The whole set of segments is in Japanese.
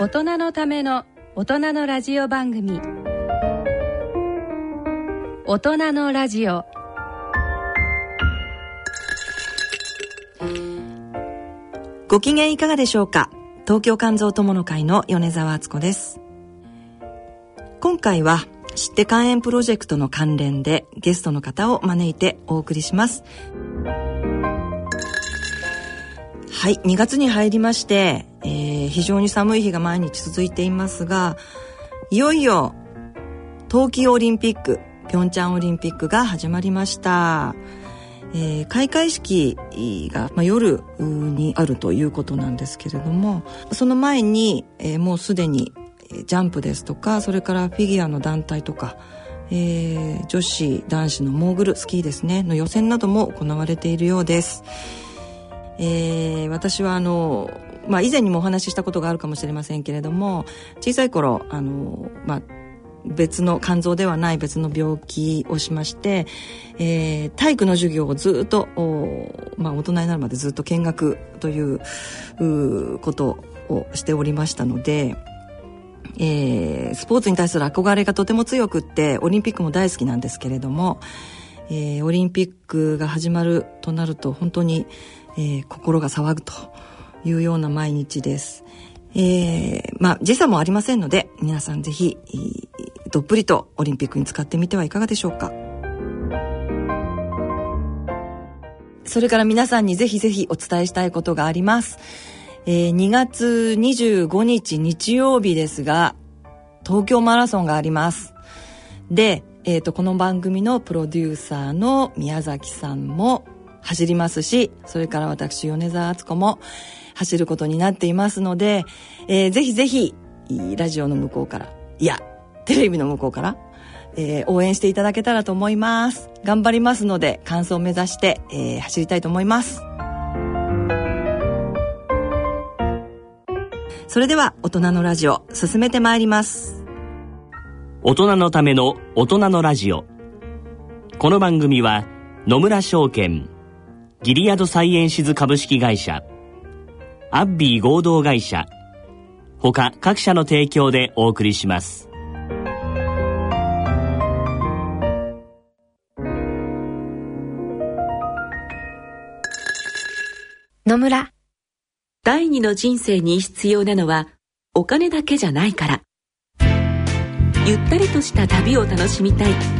大人のための大人のラジオ番組。大人のラジオ。ご機嫌いかがでしょうか？東京肝臓友の会の米澤敦子です。今回は知って肝炎プロジェクトの関連でゲストの方を招いてお送りします。はい2月に入りまして、えー、非常に寒い日が毎日続いていますがいよいよ冬季オリンピックピョンチャンオリンピックが始まりました。えー、開会式が、まあ、夜にあるということなんですけれどもその前に、えー、もうすでにジャンプですとかそれからフィギュアの団体とか、えー、女子男子のモーグルスキーですねの予選なども行われているようです、えー、私はあのまあ、以前にもお話ししたことがあるかもしれませんけれども小さい頃あの、まあ、別の肝臓ではない別の病気をしまして、えー、体育の授業をずっとまあ、大人になるまでずっと見学ということをしておりましたので、えー、スポーツに対する憧れがとても強くってオリンピックも大好きなんですけれども、えー、オリンピックが始まるとなると本当に、えー、心が騒ぐと。いうような毎日です。えー、まあ時差もありませんので皆さんぜひどっぷりとオリンピックに使ってみてはいかがでしょうか。それから皆さんにぜひぜひお伝えしたいことがあります、えー、2月25日日曜日ですが東京マラソンがあります。で、えー、とこの番組のプロデューサーの宮崎さんも走りますしそれから私米澤敦子も走ることになっていますので、えー、ぜひぜひ、ラジオの向こうから、いや、テレビの向こうから、えー、応援していただけたらと思います。頑張りますので、完走を目指して、えー、走りたいと思います。それでは、大人のラジオ、進めてまいります。大人のための大人のラジオ。この番組は、野村証券、ギリアドサイエンシズ株式会社、アッビー合同会社。他各社の提供でお送りします。野村。第二の人生に必要なのはお金だけじゃないから。ゆったりとした旅を楽しみたい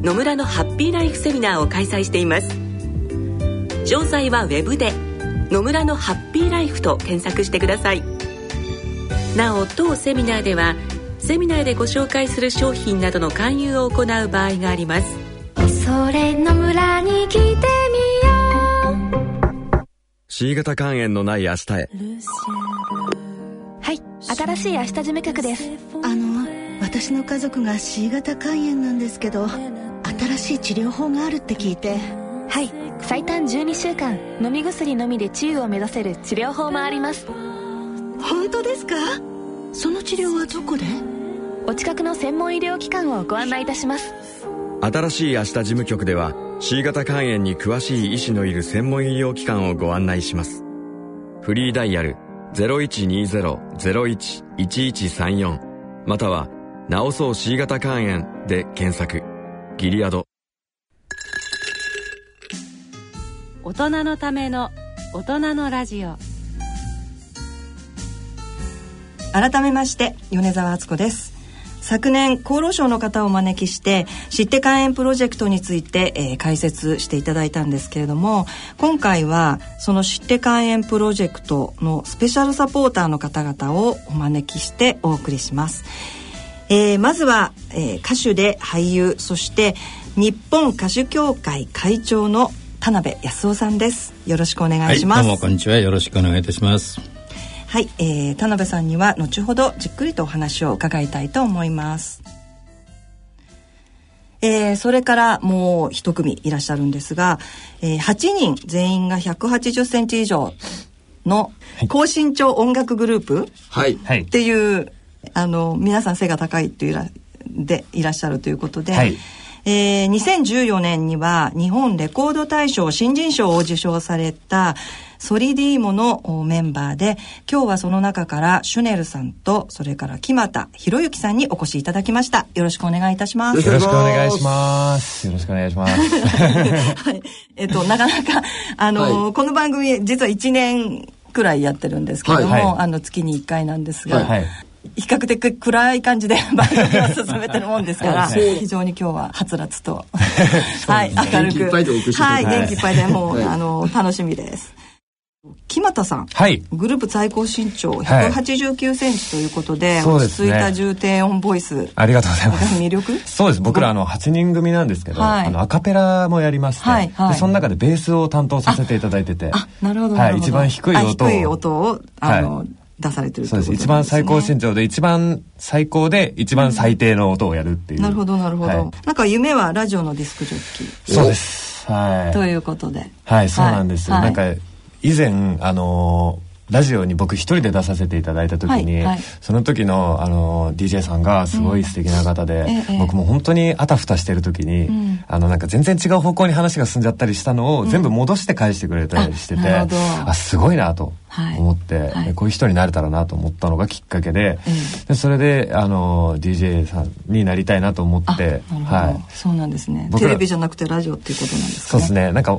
野村のハッピーライフセミナーを開催しています。詳細は web で「野村のハッピーライフと検索してください。なお当セミナーではセミナーでご紹介する商品などの勧誘を行う場合があります。それの村に来てみよう。C 型肝炎のない明日へ。はい新しい明日事務局です。あの私の家族が C 型肝炎なんですけど新しい治療法があるって聞いて。はい。最短12週間飲み薬のみで治癒を目指せる治療法もあります。本当ですか？その治療はどこで？お近くの専門医療機関をご案内いたします。新しい明日事務局では C 型肝炎に詳しい医師のいる専門医療機関をご案内します。フリーダイヤル0120-01-1134または「治そう C 型肝炎」で検索ギリアド。大人のための大人のラジオ。改めまして米澤敦子です。昨年厚労省の方をお招きして知って肝炎プロジェクトについて、えー、解説していただいたんですけれども今回はその知って肝炎プロジェクトのスペシャルサポーターの方々をお招きしてお送りします、えー、まずは、えー、歌手で俳優そして日本歌手協会会長の田辺康夫さんです。よろしくお願いします、はい、どうもこんにちは。よろしくお願いいたします。はい、えー、田辺さんには後ほどじっくりとお話を伺いたいと思います。えー、それからもう一組いらっしゃるんですが、えー、8人全員が180センチ以上の高身長音楽グループはい。はい。っていう、あの皆さん背が高いっていうらでいらっしゃるということで、はいえー2014年には日本レコード大賞新人賞を受賞されたソリディーモのおメンバーで今日はその中からシュネルさんとそれから木俣博之さんにお越しいただきましたよろしくお願いいたしますよろしくお願いします。よろしくお願いします。はい。えっと、なかなか、あの、はいこの番組、実は1年くらいやってるんですけども、はいはいあの、月に1回なんですが、はい。比較的暗い感じで 番組を進めてるもんですから、はい非常に今日ははつらつと、はい、明る元気いっく。ぱいではい、元気いっぱいでもう、はいあの、楽しみです。木俣さん。はい。グループ最高身長はい189センチということで、そうですね落ち着いた重低音ボイス。ありがとうございます。魅力？そうです。僕らあの8人組なんですけど、はいあのアカペラもやりまして、はいはいでその中でベースを担当させていただいてて、あ、なるほど。はいなるほど一番低い音をあ低い音を、あの、は出されてるそうです。一ということなん番最高身長で一番最高で一番最低の音をやるっていう。なるほど、なるほど。はいなんか夢はラジオのディスクジョッキー。そうです。はい。ということで。はい、そうなんです。はいなんか以前あのーラジオに僕一人で出させていただいた時に、はいはい。その時の、あのー DJ さんがすごい素敵な方で、ええ僕も本当にあたふたしてる時に、ん。あのなんか全然違う方向に話が進んじゃったりしたのを全部戻して返してくれたりしてて、あなるほど。あすごいなとはい思って、はい。でこういう人になれたらなと思ったのがきっかけで,、えでそれで、あのー DJ さんになりたいなと思あ、ってはい。そうなんですね。テレビじゃなくてラジオっていうことなんですかね。そうですね。なんか、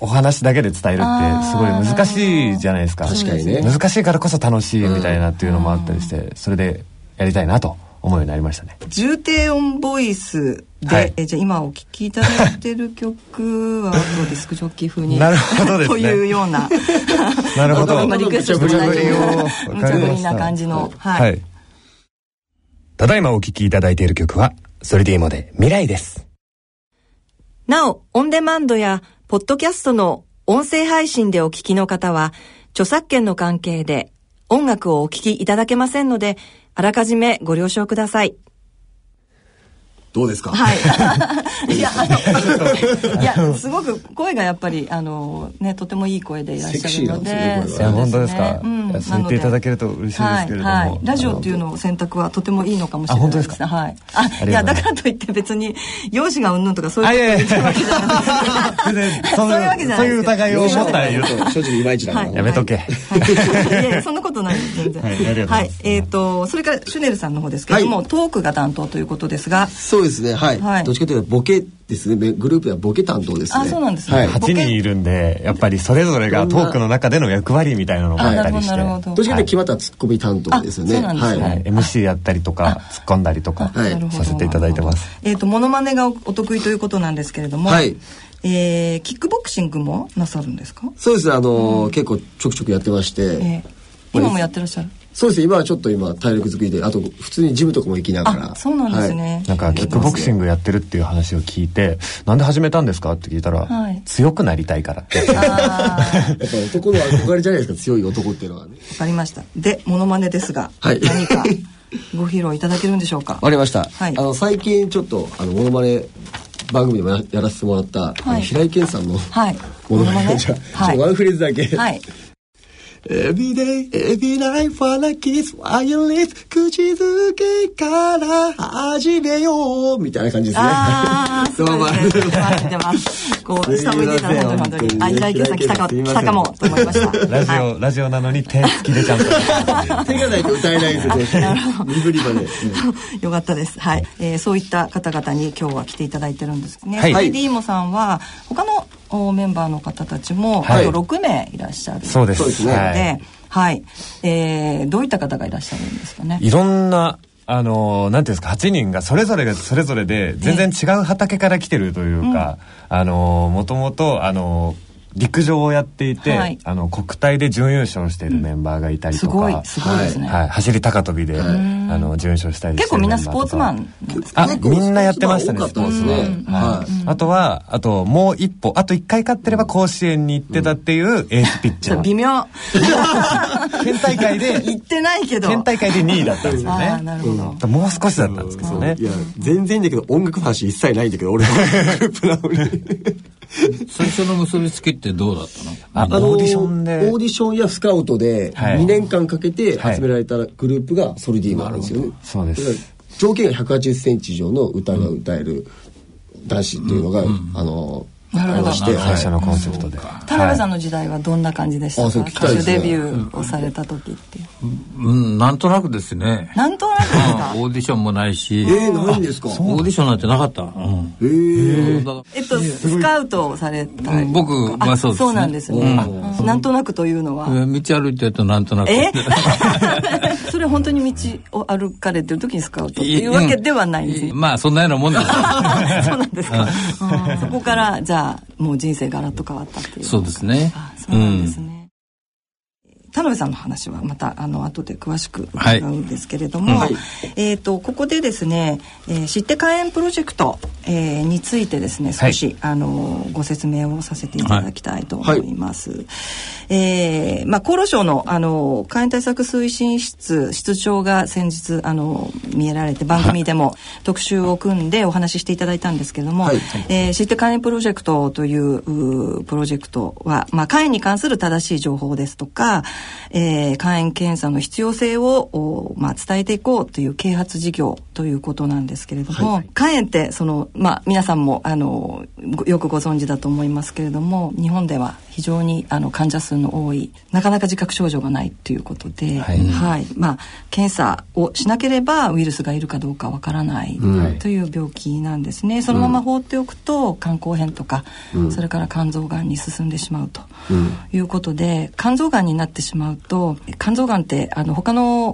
お話だけで伝えるってすごい難しいじゃないですか。確かにね難しいからこそ楽しいみたいなっていうのもあったりして、それでやりたいなと思うようになりましたね。重低音ボイスで、はいえじゃあ今お聴きいただいてる曲はどうディスクジョッキー風になるほどですねというような なるほど。今リクエストしていただいてる無茶な感じのはい、はい。ただいまお聴きいただいている曲は、ソリディーモで未来です。なお、オンデマンドや、ポッドキャストの音声配信でお聞きの方は、著作権の関係で音楽をお聞きいただけませんので、あらかじめご了承ください。どうですか？はい。いや、あの、いや、すごく声がやっぱり、あの、ね、とてもいい声でいらっしゃるので。いや、本当ですか？うん。そう言っていただけると嬉しいですけれども。はいはい、ラジオっていうのを選択はとてもいいのかもしれないあ本当ですか？はい。あいや、だからといって別に、容姿がうんぬんとかそうあ、いいうそ そういうわけじゃないそういう疑いを持ったら言うと。正直いまいちだから、はい。やめとけ。はい、いやいやそんなことないです全然。はいえっ、とそれからシュネルさんの方ですけれども、はい。トークが担当ということですがそうですね。はい、はい。どっちかというとボケですね。めグループではボケ担当ですね。あそうなんですね。はい。ボケ8人いるんで、やっぱりそれぞれがトークの中での役割みたいなのがあったりして。あなるほどっちかというと決まったツッコミ担当ですよね。あそうなんですね。はい。はい、MC やったりとか突っ込んだりとかさせていただいてます。えっ、とモノマネがおお得意ということなんですけれども、はい。えーキックボクシングもなさるんですか、そうです。ねあのー結構ちょくちょくやってまして、えー今もやってらっしゃる？そうですね。今はちょっと今体力作りであと普通にジムとかも行きながら。あそうなんですね、なんかキックボクシングやってるっていう話を聞いて、なんで始めたんですか？って聞いたら、はい強くなりたいからって。やっぱ男の憧れじゃないですか？強い男っていうのはね。かりました。でモノマネですが、はい。何かご披露いただけるんでしょうか？わかりました、はい。あの最近ちょっとあのモノマネ番組でもややらせてもらった、はい。平井堅さんのはい。モノマネモノマネ？じゃあ、はいワンフレーズだけ、はい。Every day, every night, wanna kiss, 口づけから始めようみたいな感じですね。ああ、すごいですね。出ます。こう、下向いていたら本当に本当に。あ、平さん来たか、来たかもと思いました。ラジオ、はいラジオなのに手つきでちゃんと。手がないと歌えないんですよ。身振りまで。よかったです。はい。えーそういった方々に今日は来ていただいてるんですね。はいはい。ディーモさんは、他のおメンバーの方たちも、はいあと6名いらっしゃる。そうです。そうですねはいで、はい。えーどういった方がいらっしゃるんですかね？いろんな、あのーなんていうんですか、8人がそれぞれがそれぞれで、全然違う畑から来てるというか、あのーもともと、あのー陸上をやっていて、はい。あの国体で準優勝しているメンバーがいたりとか、すごいすごいですね。はい、走り高跳びで、あの準優勝したりして結構みんなスポーツマンンなんですかあみんなやってましたね多かったですね。はい。あとはあともう一歩あと一回勝ってれば甲子園に行ってたっていうエースピッチャー、ちょっと微妙。県大会で言ってないけど。県大会で2位だったんですよああねなるほど、もう少しだったんですけどね。いや全然いいんだけど音楽の話一切ないんだけど俺の グループなのに。最初の結びつきってどうだったの？あオーディションで。オーディションやスカウトではい。2年間かけて集められたグループがソルディーマなんですよね、そうです。条件が1 8 0ンチ以上の歌が歌える男子っていうのが、あのなるほど。ありまして、最初のコンセプトで、田辺さんの時代はどんな感じでしたか、聞きた。い歌手デビューをされた時っていう。うんなんとなくですね。なんとなくですか？オーディションもないし。えー、ないんですか？オーディションなんてなかった、うん。えー、えっとスカウトをされた。うん。僕はそうですね。そうなんですね、うん。なんとなくというのは？ら道歩いてるとなんとなく。え？それ本当に道を歩かれてる時にスカウトっていうわけではないんですね。まあそんなようなもんです そうなんですか。うん。そこからじゃあもう人生ガラッと変わったっていう。そうですねあそうなんですね。田辺さんの話はまたあの後で詳しく伺うんですけれども、はい。えっ、とここでですね、えー、知って開園プロジェクト、えー、についてですね少し、あのご説明をさせていただきたいと思います。えーまあ厚労省のあの開園対策推進室室長が先日あの見えられて番組でも特集を組んでお話ししていただいたんですけれども、はい。えー知って開園プロジェクトといううープロジェクトは、まあ、開園に関する正しい情報ですとか、えー、開園検査の必要性を、おまあ、伝えていこうという啓発事業ということなんですけれども、開園ってその、まあ、皆さんもあのごよくご存知だと思いますけれども日本では非常にあの患者数の多いなかなか自覚症状がないということで、ははい。いまあ、検査をしなければウイルスがいるかどうかわからないという病気なんですね。そのまま放っておくと肝硬変とか、それから肝臓がんに進んでしまうということで、肝臓がんになってしまうと肝臓がんってあの他の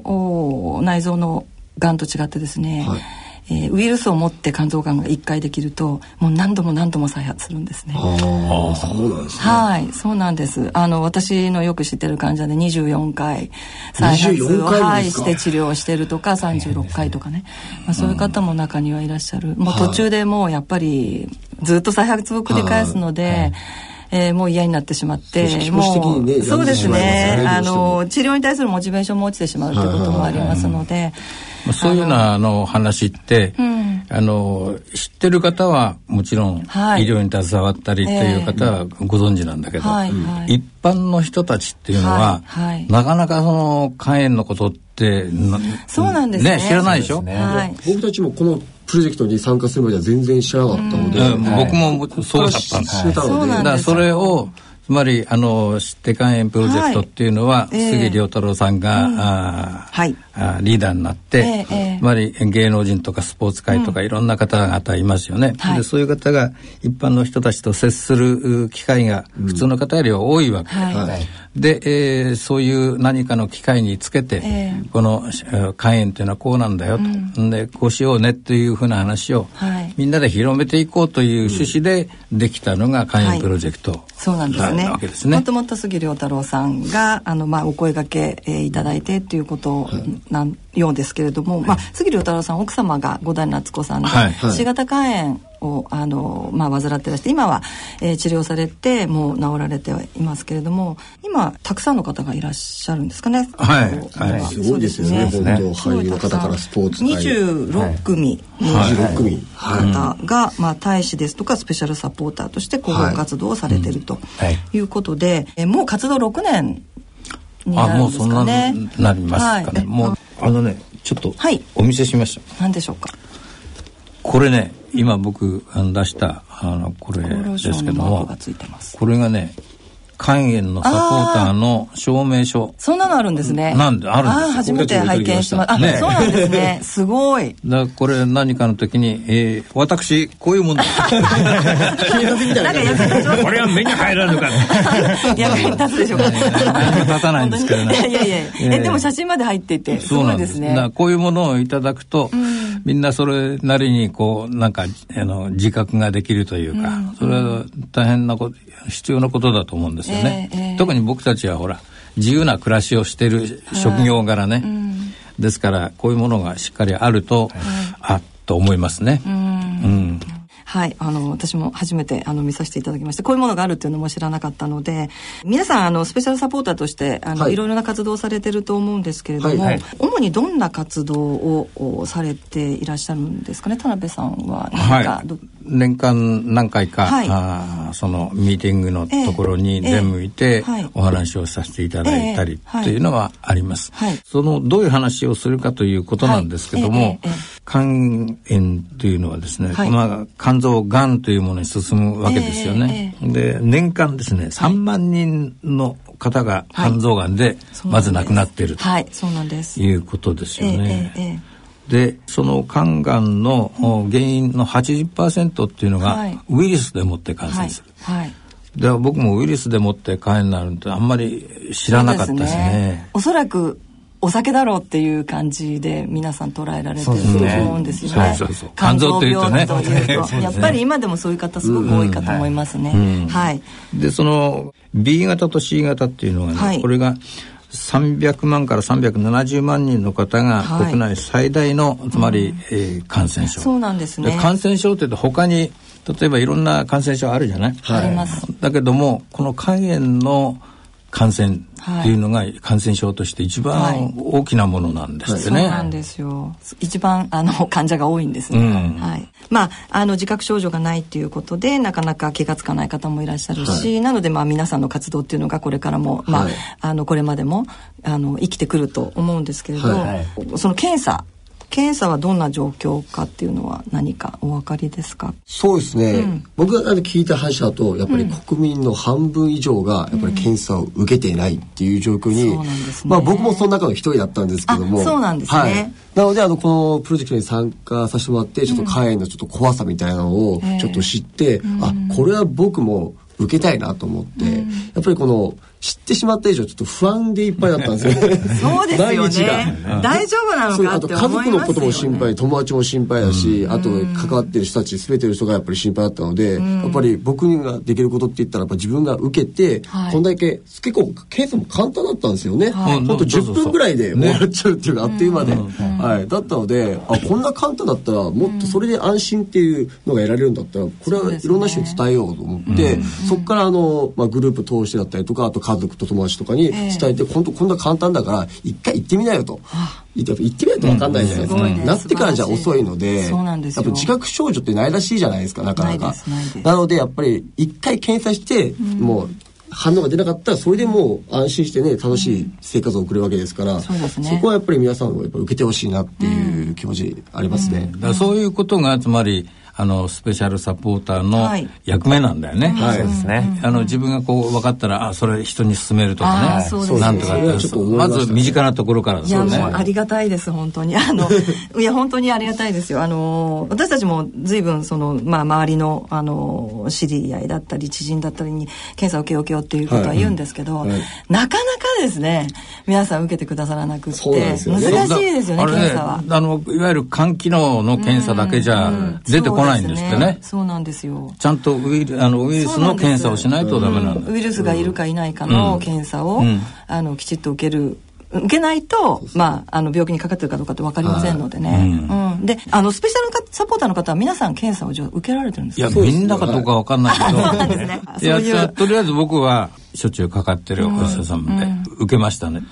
お内臓のがんと違ってですね、はいえーウイルスを持って肝臓がんが1回できるともう何度も何度も再発するんですね。ああそうなんですねはい、そうなんです。あの私のよく知ってる患者で24回再発24を、回はい、して治療してるとか36回とかね、まあ、そういう方も中にはいらっしゃる。もう途中でもうやっぱりずっと再発を繰り返すので。えーもう嫌になってしまってそう気持ち的にねもうそうですね。あの治療に対するモチベーションも落ちてしまうということもありますので、まあそういうようなあの話って、ん。あの知ってる方はもちろん、はい。医療に携わったりっていう方はご存知なんだけど、はいはい。一般の人たちっていうのは、はいはい。なかなかその肝炎のことってなそうなんですね。知らないでしょ、はい。僕たちもこのプロジェクトに参加するまでは全然知らなかったので、うん。僕もそうだったんです。知ってたので、そうなんです。だからそれをつまりあの知って肝炎プロジェクトっていうのは、いええ。杉良太郎さんが、あーはい。あーリーダーになって、ええええ。つまり芸能人とかスポーツ界とかいろんな方々いますよね、はい。でそういう方が一般の人たちと接するう機会が普通の方よりは多いわけ、はい。はい。で、えーそういう何かの機会につけて、ええ。このえー肝炎というのはこうなんだよと、ん、でこうしようねっていうふうな話を、はい。みんなで広めていこうという趣旨でできたのが肝炎プロジェクト、そうなんですね。ね。もともと杉良太郎さんがあのまあお声掛け、えーいただいてっていうことなんようですけれども、まあ杉良太郎さん奥様が五代夏子さんで、はい。はい。C 型肝炎をあのまあ患ってらして今は、えー治療されてもう治られてはいますけれども、今たくさんの方がいらっしゃるんですかね？はい。はい。すごいですよね。そう本当俳優の方からスポーツ界。26組の26組はい。方が、まあ、大使ですとかスペシャルサポーターとして広報活動をされてるとはい。いうことで、えもう活動6年になあるんですもうそんなかね。なりますかね、はい。もうあのねちょっとはい。お見せしました、何でしょうか？これね今僕出したあのこれですけども。これがね肝炎のサポーターの証明書そんなのあるんですね。なんであるんです初めて拝見してます。あ、ねそうなんですね。すごい。だからこれ何かの時に、えー、私こういうもんだ。これは目に入らぬか役に立つでしょうかね。立たないんですけどねいやいやいや。え、でも写真まで入っていて、すごいですねそうなんですだから。こういうものをいただくと、みんなそれなりにこうなんかあの自覚ができるというか、それは大変なこと必要なことだと思うんですよね、ええええ。特に僕たちはほら自由な暮らしをしてる職業柄ね、ですからこういうものがしっかりあると、あっと思いますね。うん。はい、あの私も初めてあの見させていただきましてこういうものがあるっていうのも知らなかったので皆さんあのスペシャルサポーターとしてあの、はい。い、ろいろな活動をされてると思うんですけれども、はいはい。主にどんな活動をおされていらっしゃるんですかね？田辺さんは何か、はい。ど、年間何回か、はい。あーそのミーティングのところにええ出向いて、はい。お話をさせていただいたりというのはあります、はい。そのどういう話をするかということなんですけども、肝炎というのはですね、はい。まあ、肝臓がんというものに進むわけですよね、で年間ですね3万人の方が肝臓がんでまず亡くなっているとい。うことですよね。でその肝がんのお原因の80%っていうのがはい。ウイルスでもって感染する、はい、はい。で僕もウイルスでもって肝炎になるってあんまり知らなかったですね。ですおそらくお酒だろうっていう感じで皆さん捉えられてると思うんですよね。そうそう肝臓というと。ねという。とやっぱり今でもそういう方すごく多いかと思いますね。うん。はい。でその B 型と C 型っていうのがね、はい。これが300万から370万人の方がはい。国内最大の、つまり、えー感染症。そうなんですね。感染症っていうと他に例えばいろんな感染症あるじゃない、あります。だけどもこの肝炎の感染っていうのが感染症として一番大きなものなんですそうよね。なんですよ。一番あの患者が多いんですね。うんはい。まああの自覚症状がないっていうことでなかなか気がつかない方もいらっしゃるし、なのでまあ皆さんの活動っていうのがこれからもまあ、はいあのこれまでもあの生きてくると思うんですけれど、はいその検査検査はどんな状況かっていうのは何かお分かりですか？そうですね、うん。僕が聞いた話だとやっぱり国民の半分以上がやっぱり検査を受けていないっていう状況に、そうなんね。まあ僕もその中の一人だったんですけども。あそうなんですね。はい、なのであのこのプロジェクトに参加させてもらってちょっと肝炎のちょっと怖さみたいなのをええちょっと知って、あこれは僕も受けたいなと思って、やっぱりこの知ってしまった以上ちょっと不安でいっぱいだったんですよ。ね そうですよ毎日が。ね。大丈夫なのそうあかってと家族思いますよね。のことも心配友達も心配だし、あと関わってる人たち全ての人がやっぱり心配だったので、やっぱり僕ができることって言ったらやっぱ自分が受けて、はい。こんだけ結構検査も簡単だったんですよね、はい。ほんと10分ぐらいで終わっちゃうっていうか、あっという間で、はい、だったのであこんな簡単だったらもっとそれで安心っていうのが得られるんだったらこれはいろんな人に伝えようと思ってそこからあの、まあ、グループ通してだったりとかあと家族と友達とかに伝えて、本当こんな簡単だから一回行ってみなよと。行ってみないと分かんないじゃないですか、すごいね。なってからじゃ遅いのでそうなんですよ。やっぱ自覚症状ってないらしいじゃないですかなかなか。なのでやっぱり一回検査して、もう反応が出なかったらそれでもう安心してね楽しい生活を送るわけですから、そうですね。こはやっぱり皆さんもやっぱ受けてほしいなっていう気持ちありますね、だからそういうことがつまりあのスペシャルサポーターのはい。役目なんだよね。はい。そうですね。あの自分がこう分かったらあそれ人に勧めるとかね。あーそうですね。なんとかまず身近なところからいやもうねありがたいです本当に。あの いや本当にありがたいですよ。あの私たちも随分そのまあ周りのあの知り合いだったり知人だったりに検査を受けよう受けようっていうことは言うんですけど、はい。はい。なかなかですね。皆さん受けてくださらなくって。そうなんですよね。難しいですよね検査は。あのいわゆる肝機能の検査だけじゃ出てこないんですってね。そうなんですよ。ちゃんとウイルあのウイルスの検査をしないとダメなんだ。ウイルスがいるかいないかの検査を、うん。あのきちっと受ける受けないと、まあ、あの病気にかかってるかどうかって分かりませんのでね、うん。であのスペシャルかサポーターの方は皆さん検査をじゃあ受けられてるんですか？いやみんなかどうかわかんないけど。そうなんですね。いやとりあえず僕はしょっちゅうかかってるお医者さんで受けましたね。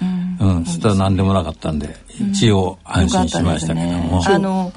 うん、そしたら何でもなかったんで一応安心しましたけども。あの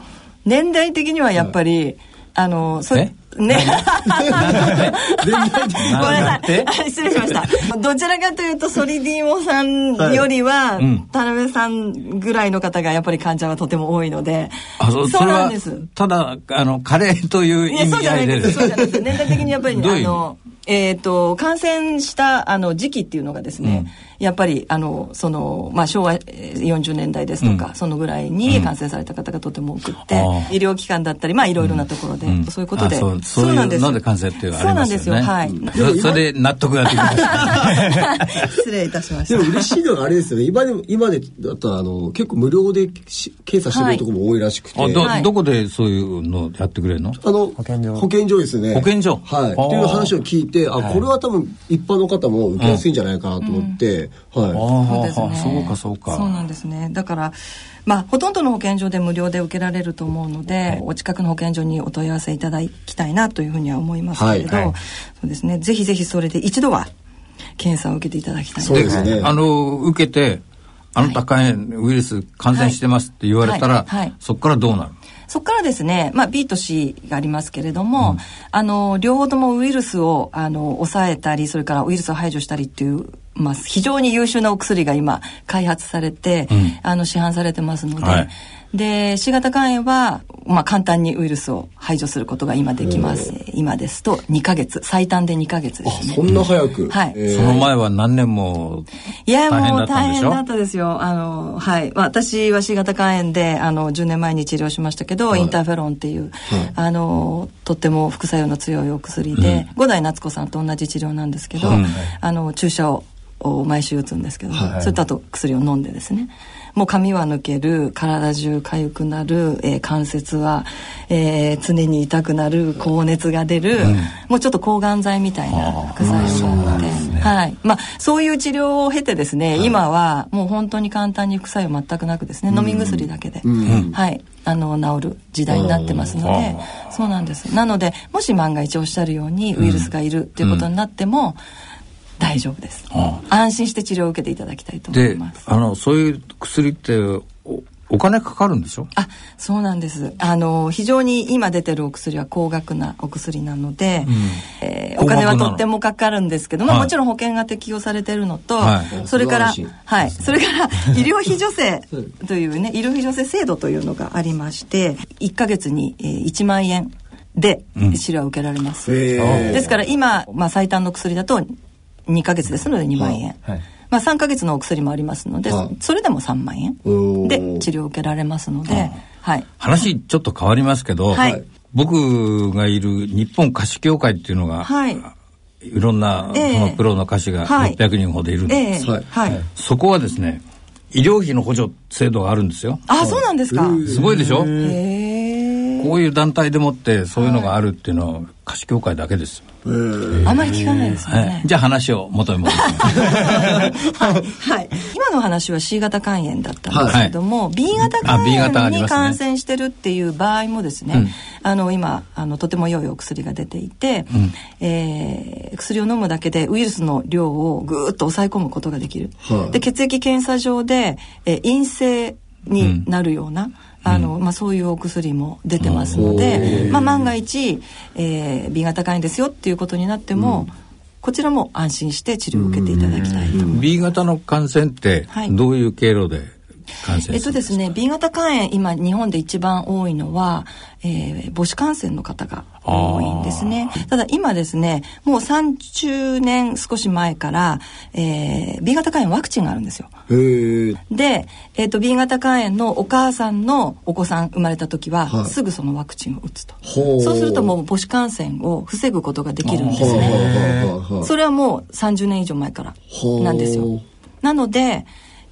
年代的にはやっぱり、あのそえ？ね。ごめんなさい。失礼しました。どちらかというとソリディーモさんよりは、うん。田辺さんぐらいの方がやっぱり患者はとても多いので。あそそそうなんです。ただあのカレーという意味合いで。じゃないです。そうじゃないです。年代的にやっぱりあのえっ、と、感染したあの時期っていうのがですね、やっぱりあのその、まあ、昭和40年代ですとか、そのぐらいに感染された方がとても多くって、医療機関だったり、まあ、いろいろなところで、そういうことで。そうそうなんです。ので感染っていうのそうなんですよ。はい。それで納得ができました 失礼いたしました。でも嬉しいのがあれですよね。今でも今でだったらあの結構無料で検査してくれるところも多いらしくて、あどどこでそういうのやってくれるの？あの保健所。保健所ですね。保健所。はい。っていう話を聞いてあこれは多分一般の方も受けやすいんじゃないかなと思って、はい。そうですね。そうかそうか。そうなんですね。だからまあほとんどの保健所で無料で受けられると思うので、お近くの保健所にお問い合わせいただきたいなというふうには思いますけれど、はい。はい、そうですね。ぜひぜひそれで一度は検査を受けていただきたい。そうですね。あの受けてあなた肝炎ウイルス感染してますって言われたら、はい。はい、そこからどうなるそこからですね、まあ、B と C がありますけれども、うん、あの両方ともウイルスをあの抑えたりそれからウイルスを排除したりっていうまあ、非常に優秀なお薬が今開発されて、うん、あの市販されてますので、はい、で C 型肝炎は、まあ、簡単にウイルスを排除することが今できます。今ですと2ヶ月。最短で2ヶ月です。ねそんな早く、はい、その前は何年もいやもう大変だったですよ。あのはい。私は C 型肝炎であの10年前に治療しましたけど、はい、インターフェロンっていう、はい、あのとっても副作用の強いお薬で、うん、五代夏子さんと同じ治療なんですけど、うん、あの注射をを毎週打つんですけど、はい、それとあと薬を飲んでですねもう髪は抜ける体中痒くなる、えー、関節は、えー、常に痛くなる高熱が出る、うん、もうちょっと抗がん剤みたいな副作用があって、ね、はい。まあ、そういう治療を経てですね、はい、今はもう本当に簡単に副作用全くなくですね、うん、飲み薬だけで、うん、はい。あの治る時代になってますのでそうなんです。なのでもし万が一おっしゃるようにウイルスがいるっていうことになっても、大丈夫です、安心して治療を受けていただきたいと思います。あのそういう薬ってお金かかるんでしょ？あそうなんです。あの非常に今出てるお薬は高額なお薬なので、うん、えー、お金はとってもかかるんですけども、はい、もちろん保険が適用されてるのと、はい、それからはい。それから 医療費助成 というね医療費助成制度というのがありまして1か月に、えー、1万円で治療を受けられます、うん、ですから今、まあ、最短の薬だと2か月ですので2万円、はい、まあ、3か月のお薬もありますので、それでも3万円で治療を受けられますので、はい、話ちょっと変わりますけど、はい、僕がいる日本歌手協会っていうのが、はい、いろんな、そのプロの歌手が600人ほどいるんです、えーはい、そこはですね医療費の補助制度があるんですよ。あそうなんですか。すごいでしょ？こういう団体でもってそういうのがあるっていうのは歌手協会だけです。あまり聞かないですよね。じゃあ話を元に。戻します。はい、はい。今の話は C 型肝炎だったんですけども、はい、B 型肝炎に感染してるっていう場合もですね、ねあの今あのとても良いお薬が出ていて、うん、えー、薬を飲むだけでウイルスの量をぐーっと抑え込むことができる。はい、で血液検査上で、えー、陰性になるような、うんあの、まあ、そういうお薬も出てますので、まあ、万が一、えー、B 型肝炎ですよっていうことになっても、うん、こちらも安心して治療を受けていただきたいと思います。B 型の感染ってどういう経路で、はいえっとですね B 型肝炎今日本で一番多いのは、えー、母子感染の方が多いんですね。ただ今ですねもう30年少し前から、えー、B 型肝炎ワクチンがあるんですよ。で、えーと、B 型肝炎のお母さんのお子さん生まれた時は、はい、すぐそのワクチンを打つと。そうするともう母子感染を防ぐことができるんですね。それはもう30年以上前からなんですよ。なので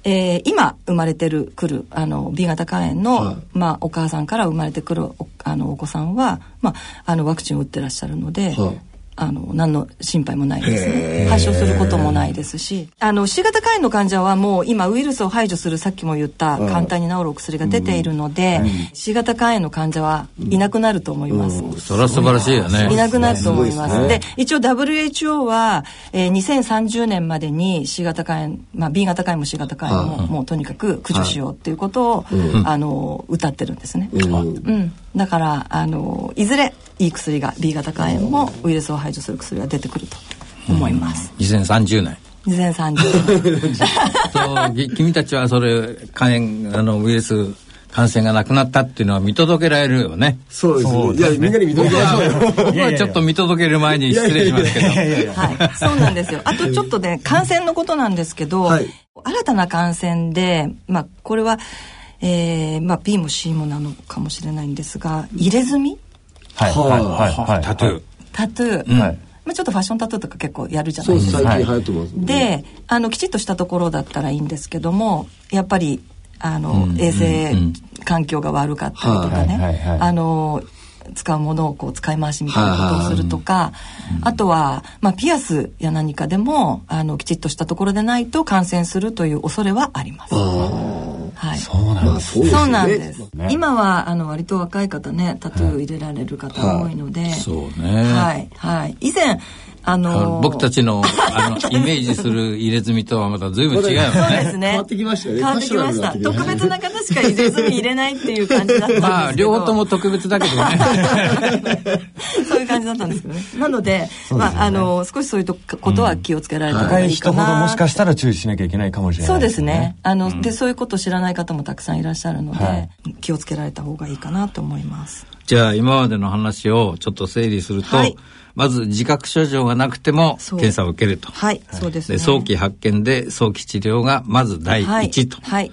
えー、今生まれてるくるあの B 型肝炎の、はい、まあ、お母さんから生まれてくるおあのお子さんは、まあ、あのワクチンを打ってらっしゃるので、はい、あの何の心配もないですね。発症することもないですし。あの C 型肝炎の患者はもう今ウイルスを排除するさっきも言った簡単に治るお薬が出ているので、うん、C 型肝炎の患者はいなくなると思います、うん。うん、それは素晴らしいよね。いなくなると思います。で、ね、一応 WHO は、えー、2030年までに C 型肝炎、まあ、B 型肝炎も C 型肝炎ももうとにかく駆除しようっていうことを、あの歌ってるんですね、うんだからあのいずれいい薬が B 型肝炎もウイルスを排除する薬が出てくると思います。うん、2030年。2030年。そう 君たちはそれ肝炎あのウイルス感染がなくなったっていうのは見届けられるよね。そうですね。いや、みんなに見届けましょうよ。僕はちょっと見届ける前に失礼しますけど。はい。そうなんですよ。あとちょっとね、感染のことなんですけど、はい、新たな感染で、まあ、これは、えー、まあ B も C もなのかもしれないんですが、入れ墨？はい、はい、はい。タトゥー。タトゥー。はい。まあ、ちょっとファッションタトゥーとか結構やるじゃないですか。最近流行ってます、ね、で、あの、きちっとしたところだったらいいんですけども、やっぱり、あの、衛生環境が悪かったりとかね、あの、使うものをこう使い回しみたいなことをするとか、あとは、まあ、ピアスや何かでもあのきちっとしたところでないと感染するという恐れはあります。はい、そうなんです、ね、そうなんです。ね、今はあの割と若い方ねタトゥー入れられる方多いので、はい、そうね。はい。はい。以前あのー、僕たちの あのイメージする入れ墨とはまた随分違うよね。そうですね。変わってきましたよね。変わってきました。特別な方しか入れ墨入れないっていう感じだったんですけど。まあ、両方とも特別だけどね。そういう感じだったんですけどね。なので、でね、まあ、あの、少しそういうことは気をつけられた方がいいかな。若い人ほどもしかしたら注意しなきゃいけないかもしれない、ね、そうですね。あの、うん、で、そういうことを知らない方もたくさんいらっしゃるので、はい、気をつけられた方がいいかなと思います。じゃあ、今までの話をちょっと整理すると、はい。まず自覚症状がなくても検査を受けると。はい、そうです、ね、早期発見で早期治療がまず第一と。はい、はい。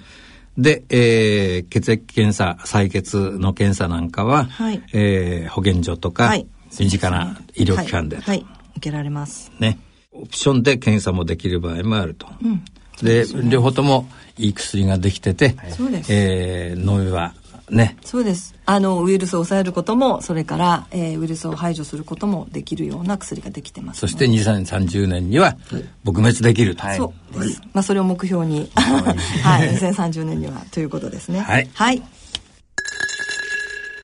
で、えー、血液検査、採血の検査なんかは、はい、えー、保健所とか、はい、身近な医療機関で、はい、はい、受けられます。ね。オプションで検査もできる場合もあると。うん、で、ね、両方ともいい薬ができてて、はい、えー、飲めばね。そうです。あの、ウイルスを抑えることも、それから、えー、ウイルスを排除することもできるような薬ができてます。そして2030年には、撲滅できると。はい、そうです。まあ、それを目標に、はい、2030年には、ということですね。はい。はい。